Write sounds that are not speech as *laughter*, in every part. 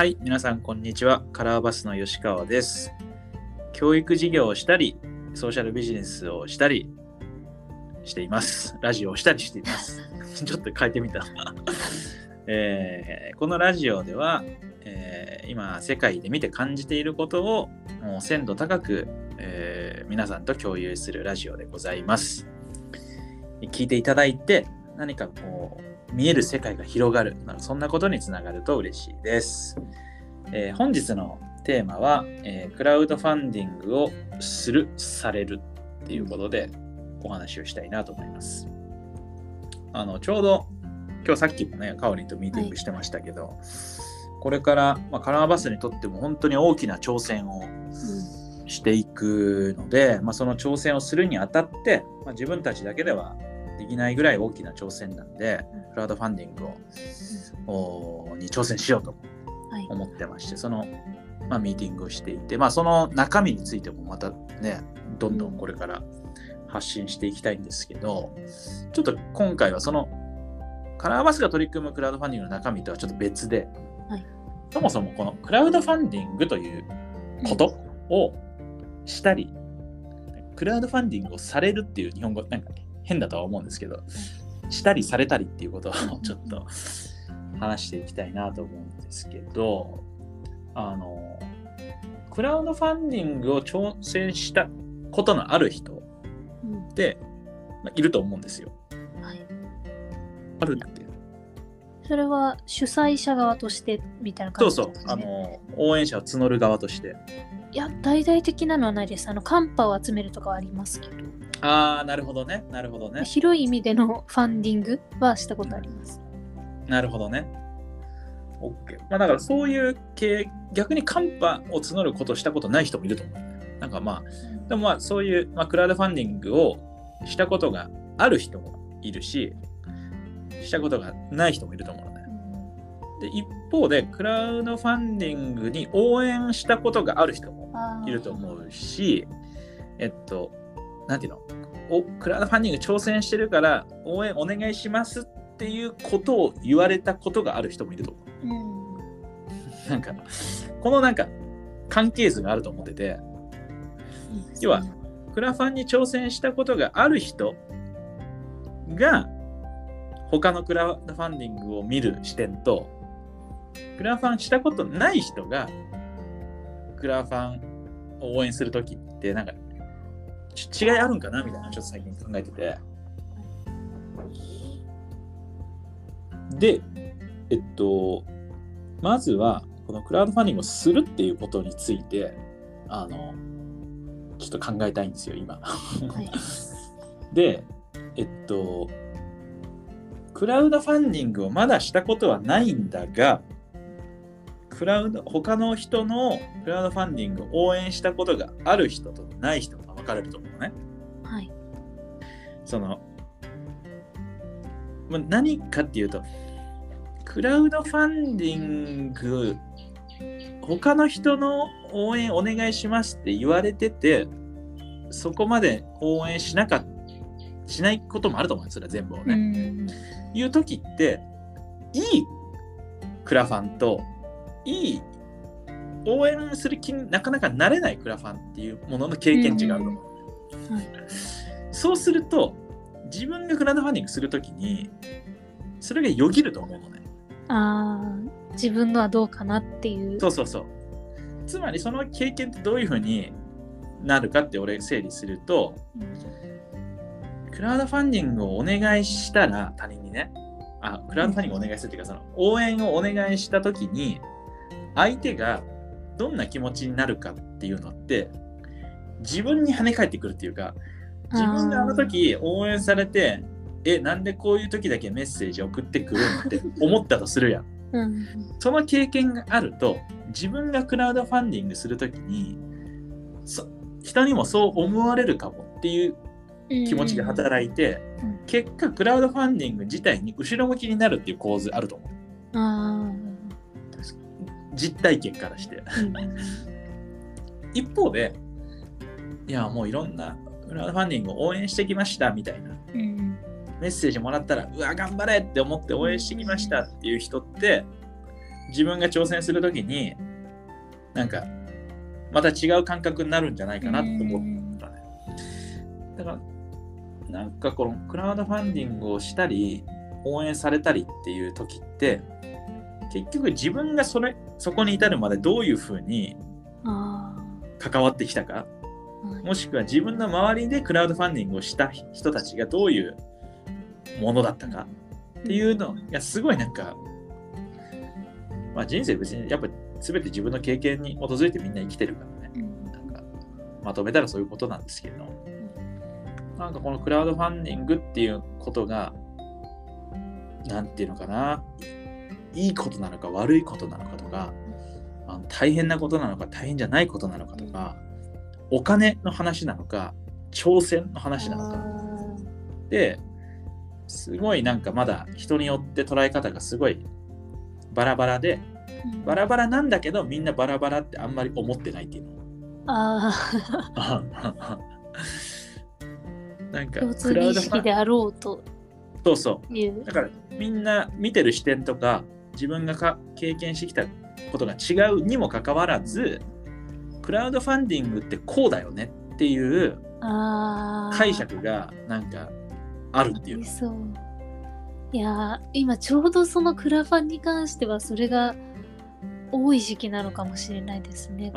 はい、皆さんこんにちは。カラーバスの吉川です。教育事業をしたり、ソーシャルビジネスをしたりしています。ラジオをしたりしています。*laughs* ちょっと変えてみた。*laughs* えーこのラジオでは、えー今世界で見て感じていることをもう鮮度高く、えー皆さんと共有するラジオでございます。聞いていただいて何かこう見える世界が広がるなんかそんなことにつながると嬉しいです。えー本日のテーマは、えークラウドファンディングをするされるっていうことでお話をしたいなと思います。あのちょうど今日さっきもねカオリンとミーティングしてましたけど、これから、まあ、カラーバスにとっても本当に大きな挑戦をしていくので、まあ、その挑戦をするにあたって、まあ、自分たちだけではできないぐらい大きな挑戦なんで、クラウドファンディングを、おに挑戦しようとはい。思ってまして、その、まあ、ミーティングをしていて、まあ、その中身についてもまたね、どんどんこれから発信していきたいんですけど、ちょっと今回はその、カラーバスが取り組むクラウドファンディングの中身とはちょっと別で、はい。そもそもこのクラウドファンディングということをしたり、クラウドファンディングをされるっていう日本語なんか変だとは思うんですけど、したりされたりっていうことをちょっと話していきたいなと思うんですけど、あの、クラウドファンディングを挑戦したことのある人っうんて、まあいると思うんですよ。はい。ある。それは主催者側としてみたいなそうそう感じです、ね。あの、応援者を募る側として。いや、大々的なのはないです。あの、カンパを集めるとかはありますけど、ああ、なるほどね。なるほどね。広い意味でのファンディングはしたことあります。なるほどね。OK。まあだからそういう系、逆にカンパを募ることをしたことない人もいると思う。なんかまあ、でもまあそういう、まあ、クラウドファンディングをしたことがある人もいるし、したことがない人もいると思うのね。で、一方で、クラウドファンディングに応援したことがある人もいると思うし、えっと、なんていうの？おクラウドファンディング挑戦してるから応援お願いしますっていうことを言われたことがある人もいると思うん。う。なんか、このなんか関係図があると思ってて、要はクラファンに挑戦したことがある人が他のクラウドファンディングを見る視点とクラファンしたことない人がクラファンを応援するときってなんかち違いあるんかなみたいなちょっと最近考えててでえっとまずはこのクラウドファンディングをするっていうことについてあのちょっと考えたいんですよ今。はい。*laughs* で、えっと、クラウドファンディングをまだしたことはないんだが、クラウド、他の人のクラウドファンディングを応援したことがある人とない人が分かれると思うのね。はい。その、まあ何かっていうと、クラウドファンディング、他の人の応援お願いしますって言われてて、そこまで応援しなかっしないこともあると思うんですそれは全部をうね。ん。いう時って、いいクラファンと、いい応援する気になかなかなれないクラファンっていうものの経験値があると思う。はい。そうすると、自分がクラウドファンディングするときに、それがよぎると思うのね。ああ、自分のはどうかなっていう。そうそうそう。つまりその経験ってどういうふうになるかって俺整理すると、クラウドファンディングをお願いしたら他人にね、あ、クラウドファンディングをお願いするっていうか、その応援をお願いしたときに、相手がどんな気持ちになるかっていうのって、自分に跳ね返ってくるっていうか、自分があの時応援されて、え、なんでこういう時だけメッセージ送ってくるのって思ったとするやん。うん。その経験があると、自分がクラウドファンディングするときに、そ人にもそう思われるかもっていううん。気持ちが働いて、うん結果クラウドファンディング自体に後ろ向きになるっていう構図あると思う。あ実体験からして。に。一方で、いや、もういろんなクラウドファンディングを応援してきましたみたいなうん。うん。メッセージもらったら、うわ、頑張れって思って応援してきましたっていう人って、自分が挑戦するときになんかまた違う感覚になるんじゃないかなと思ったね。だからなんかこのクラウドファンディングをしたり応援されたりっていう時って結局自分がそれそこに至るまでどういうふうにあ関わってきたかもしくは自分の周りでクラウドファンディングをした人たちがどういうものだったかっていうのがすごいなんか、まあ、人生別にやっぱ全て自分の経験に基づいてみんな生きてるからね。うん。なんかまとめたらそういうことなんですけどなんかこのクラウドファンディングっていうことがなんていうのかな。いいことなのか悪いことなのかとかあの大変なことなのか大変じゃないことなのかとかお金の話なのか挑戦の話なのか。ですごいなんかまだ人によって捉え方がすごいバラバラでうん。バラバラなんだけどみんなバラバラってあんまり思ってないっていうの。あ *laughs* なんかあ、共通認識であろうとそうそういう。だからみんな見てる視点とか自分がか経験してきたことが違うにもかかわらずクラウドファンディングってこうだよねっていう。解釈がなんかあるっていうのそう。いやー、今ちょうどそのクラファンに関してはそれが多い時期なのかもしれないですね。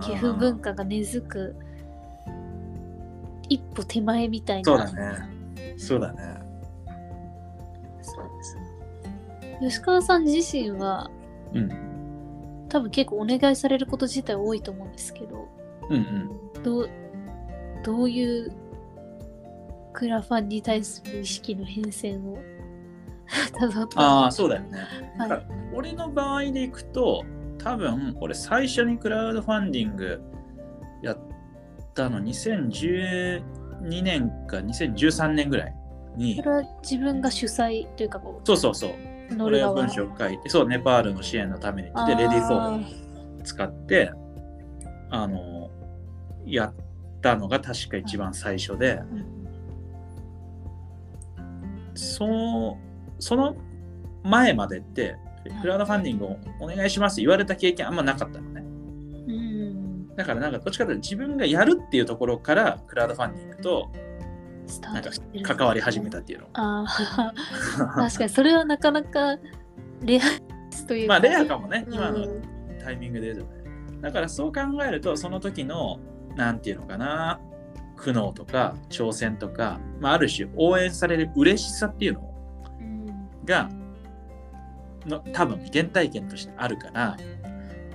寄付文化が根付く一歩手前みたいな。そうだね。そうだねそうですね。吉川さん自身はうん多分結構お願いされること自体多いと思うんですけど、うんうんどう、どういうクラファンに対する意識の変遷を *laughs* たどったああそうだよね、はい俺の場合でいくと多分俺最初にクラウドファンディングたの2012年か2013年ぐらいに。それは自分が主催というかこそうそうそう。う、乗る側。俺が文章を書いてそうネパールの支援のために。でレディーフォーム使ってあのやったのが確か一番最初で。うんそうその前までってクラウドファンディングをお願いしますって言われた経験あんまなかった。のねうん。だからなんかどっちかというと自分がやるっていうところからクラウドファンディングとなんか関わり始めたっていうの。ああ、*laughs* 確かにそれはなかなかレアというまあレアかもね、うん。今のタイミングで言う。だからそう考えるとその時のなんていうのかな。苦悩とか挑戦とか、まあ、ある種応援される嬉しさっていうのうん。がの多分原体験としてあるから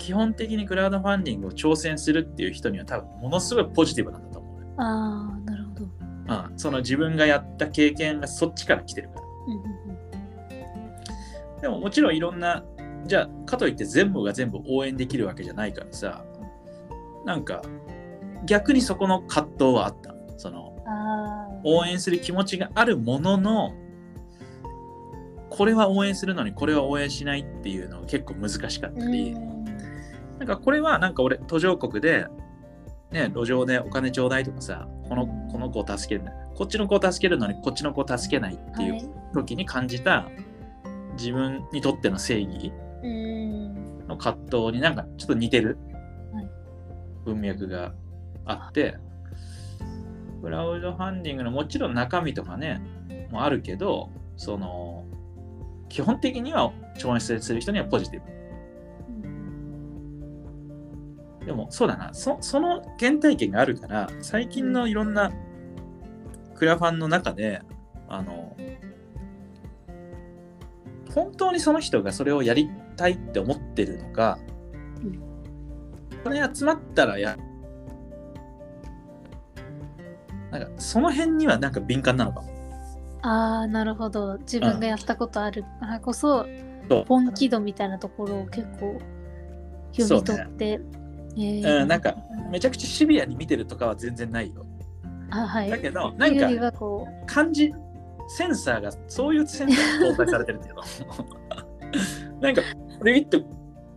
基本的にクラウドファンディングを挑戦するっていう人には多分ものすごいポジティブなんだと思うね。ああ、なるほど。うん、その自分がやった経験がそっちから来てるから。うんうんでももちろんいろんな、じゃあかといって全部が全部応援できるわけじゃないからさ、なんか逆にそこの葛藤はあった。その。応援する気持ちがあるものの、これは応援するのにこれは応援しないっていうのが結構難しかったり、うんなんかこれはなんか俺途上国で、ね、路上でお金ちょうだいとかさ、このこの子を助けるこっちの子を助けるのにこっちの子を助けないっていうはい。時に感じた自分にとっての正義うん。の葛藤になんかちょっと似てるはい。文脈があって、クラウドファンディングのもちろん中身とかねもあるけどその基本的には挑戦する人にはポジティブでもそうだな。そその原体験があるから最近のいろんなクラファンの中であの本当にその人がそれをやりたいって思ってるのか、うんこれ集まったらやなんかその辺にはなんか敏感なのかも。ああ、なるほど。自分がやったことある。からこそ、そう。本気度みたいなところを結構読み取って。えーうんなんかめちゃくちゃシビアに見てるとかは全然ないよ。あ、はい。だけどなんか感じセンサーがそういうセンサーが搭載されてるっていうの。*laughs* なんかビビッと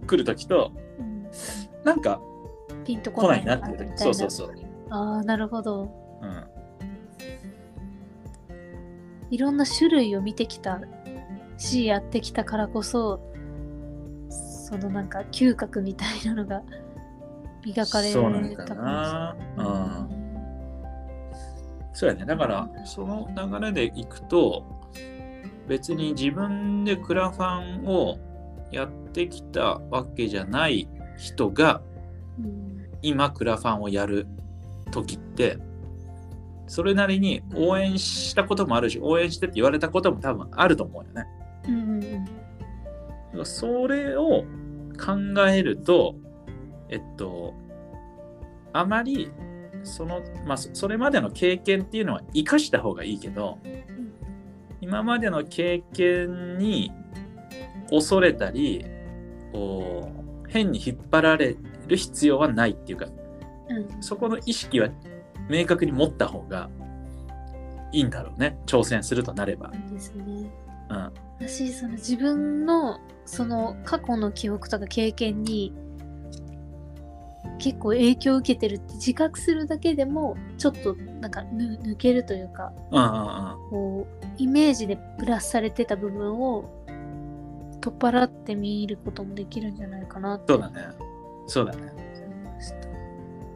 来るときとうん。なんかピンと来こないいななっていう時そうそうそう、ああ、なるほど。うん、いろんな種類を見てきたし、やってきたからこそ、そのなんか嗅覚みたいなのが磨かれそうなんかたかもな。しれないうん。そうやね。だから、その流れでいくと、別に自分でクラファンをやってきたわけじゃない人が、うん今クラファンをやる時って、それなりに応援したこともあるし、応援してって言われたことも多分あると思うよね。うんそれを考えると、えっと、あまりその、まあ、そそれまでの経験っていうのは生かした方がいいけど、今までの経験に恐れたり、こう変に引っ張られる必要はないっていうか、うんそこの意識は明確に持った方がいいんだろうね。挑戦するとなれば。ですねうん。私その自分のその過去の記憶とか経験に結構影響を受けてるって自覚するだけでもちょっとなんかぬ抜けるというかうんうんうん。こうイメージでプラスされてた部分を取っ払ってみることもできるんじゃないかなってそうだね。そうだね。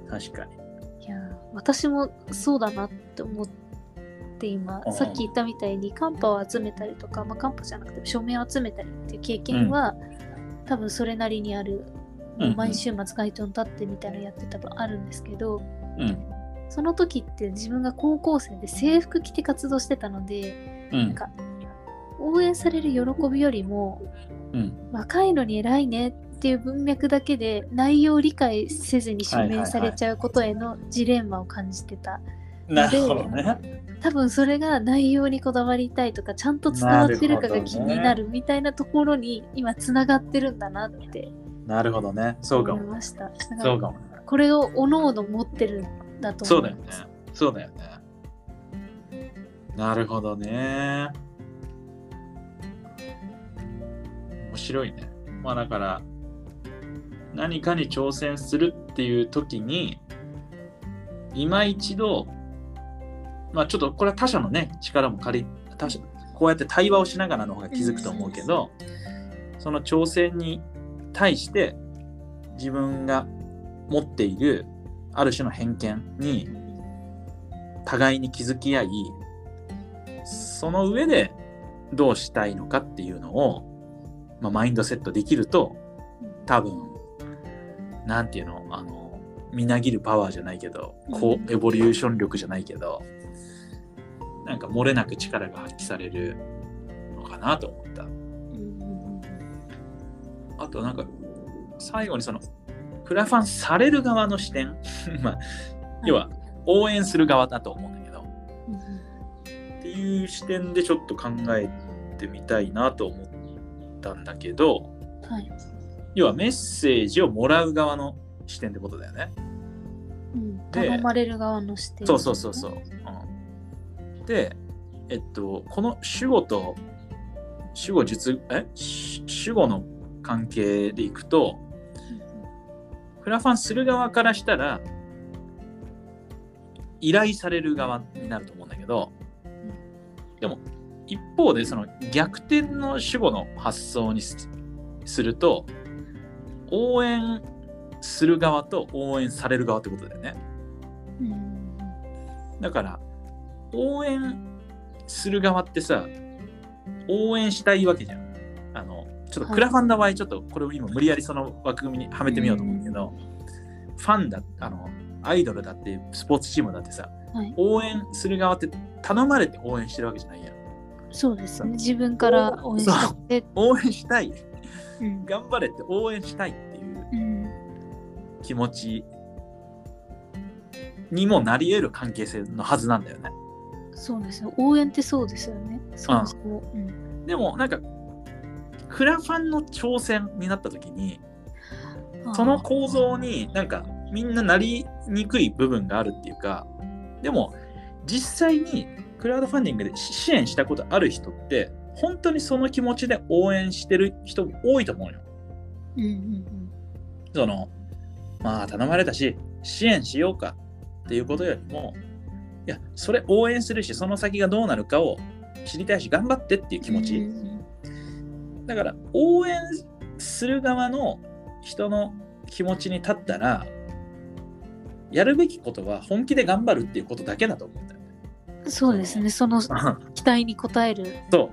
確かに。いやー私もそうだなって思って今うんさっき言ったみたいにカンパを集めたりとか、まあ、カンパじゃなくても署名を集めたりっていう経験は、多分それなりにある、毎週末街頭に立ってみたいなのやってた分あるんですけどうん。その時って自分が高校生で制服着て活動してたのでうん。なんか応援される喜びよりもうん。若いのに偉いねっていう文脈だけで内容を理解せずに署名されちゃうことへのジレンマを感じてた、なるほどね。多分それが内容にこだわりたいとかちゃんと伝わってるかが気になるみたいなところに今つながってるんだなってなるほどね。そうかも。そうかもね。これをおのおの持ってるんだとそうだよね。そうだよね。なるほどね。面白いね。まあだから、何かに挑戦するっていう時に、今一度、まあちょっとこれは他者のね、力も借り、他者こうやって対話をしながらの方が気づくと思うけど、その挑戦に対して自分が持っているある種の偏見に互いに気づき合いその上でどうしたいのかっていうのを、まあ、マインドセットできると多分なんていうのあのみなぎるパワーじゃないけどこうエボリューション力じゃないけどなんか漏れなく力が発揮されるのかなと思った。となんか最後にそのクラファンされる側の視点？*laughs* まあ要は応援する側だと思うんだけど。うんっていう視点でちょっと考えてみたいなと思ったんだけどはい。要はメッセージをもらう側の視点ってことだよね。うん。で頼まれる側の視点、そうそうそうそう。うん、でえっとこの主語と主語術え？し主語の関係でいくとクラファンする側からしたら依頼される側になると思うんだけどでも一方でその逆転の主語の発想にすると応援する側と応援される側ってことだよね。だから応援する側ってさ応援したいわけじゃん。ちょっとクラファンの場合ちょっとこれを今無理やりその枠組みにはめてみようと思うけど、ファンだあのアイドルだってスポーツチームだってさはい、応援する側って頼まれて応援してるわけじゃないやん。そうですね。自分から応援して、応援したい。うん。頑張れって応援したいっていううん。気持ちにもなり得る関係性のはずなんだよね。そうですよ応援ってそうですよね。そもそも、うん。でもなんかクラファンの挑戦になった時にその構造になんかみんななりにくい部分があるっていうかでも実際にクラウドファンディングで支援したことある人って本当にその気持ちで応援してる人多いと思うよ。うんうんそのまあ頼まれたし支援しようかっていうことよりもいやそれ応援するしその先がどうなるかを知りたいし頑張ってっていう気持ち、うんうんだから応援する側の人の気持ちに立ったらやるべきことは本気で頑張るっていうことだけだと思うんだよね。そうですね。その *laughs* 期待に応える。そ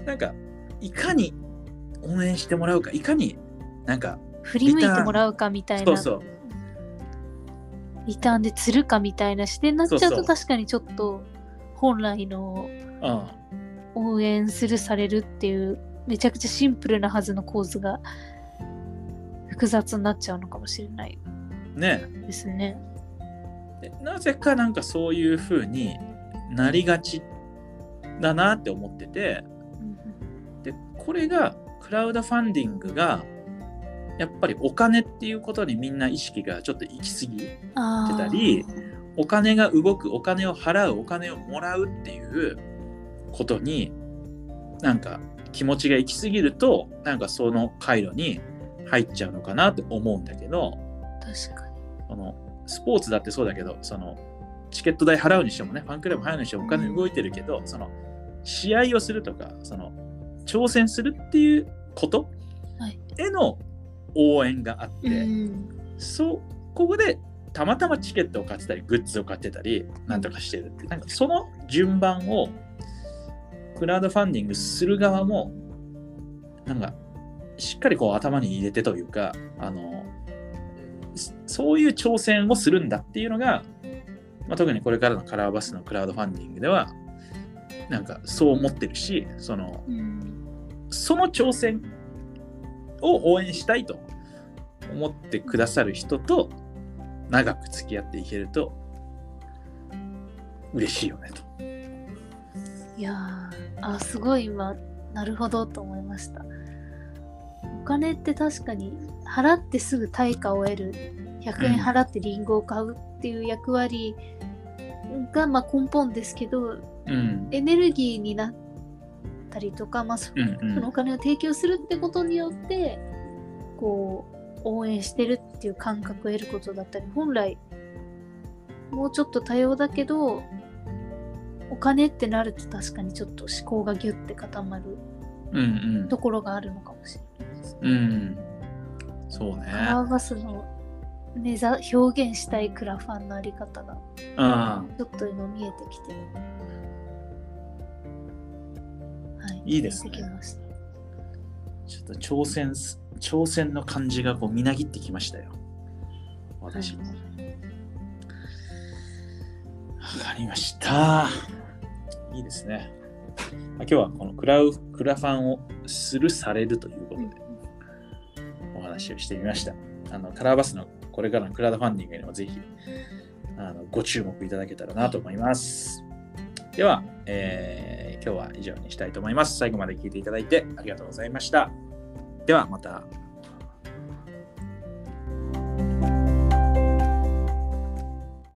う。なんかいかに応援してもらうかいかになんか振り向いてもらうかみたいな。そうそう。リターンで釣るかみたいな視点になっちゃうと確かにちょっと本来のうん。応援するされるっていうめちゃくちゃシンプルなはずの構図が複雑になっちゃうのかもしれないね。ですね。でなぜかなんかそういう風になりがちだなって思っててでこれがクラウドファンディングがやっぱりお金っていうことにみんな意識がちょっと行き過ぎてたりお金が動くお金を払うお金をもらうっていうことになんか気持ちが行き過ぎるとなんかその回路に入っちゃうのかなって思うんだけど確かに。そのスポーツだってそうだけどそのチケット代払うにしてもねファンクラブ払うにしてもお金動いてるけど、その試合をするとかその挑戦するっていうことはいへの応援があって、うんそここでたまたまチケットを買ってたりグッズを買ってたりなんとかしてるってなんかその順番をクラウドファンディングする側もなんかしっかりこう頭に入れてというかあのそういう挑戦をするんだっていうのが、まあ、特にこれからのカラーバスのクラウドファンディングではなんかそう思ってるしそのその挑戦を応援したいと思ってくださる人と長く付き合っていけると嬉しいよねと。いやーあすごい今なるほどと思いました。お金って確かに払ってすぐ対価を得る。100円払ってリンゴを買うっていう役割がまあ根本ですけどうん。エネルギーになったりとか、まあ、そのお金を提供するってことによってこう応援してるっていう感覚を得ることだったり本来もうちょっと多様だけどお金ってなると確かにちょっと思考がギュッて固まるうんところがあるのかもしれないです。うん。うん。そうね。カラーバスの目ざ表現したいクラファンのあり方があちょっと今見えてきてる。はい、いいですねちょっと挑戦す、挑戦の感じがこうみなぎってきましたよ。私も。わかりました。いいですね。まあ今日はこのクラウクラファンをするされるということでお話をしてみました。あのカラーバスのこれからのクラウドファンディングにもぜひあのご注目いただけたらなと思います。では、えー今日は以上にしたいと思います。最後まで聞いていただいてありがとうございました。ではまた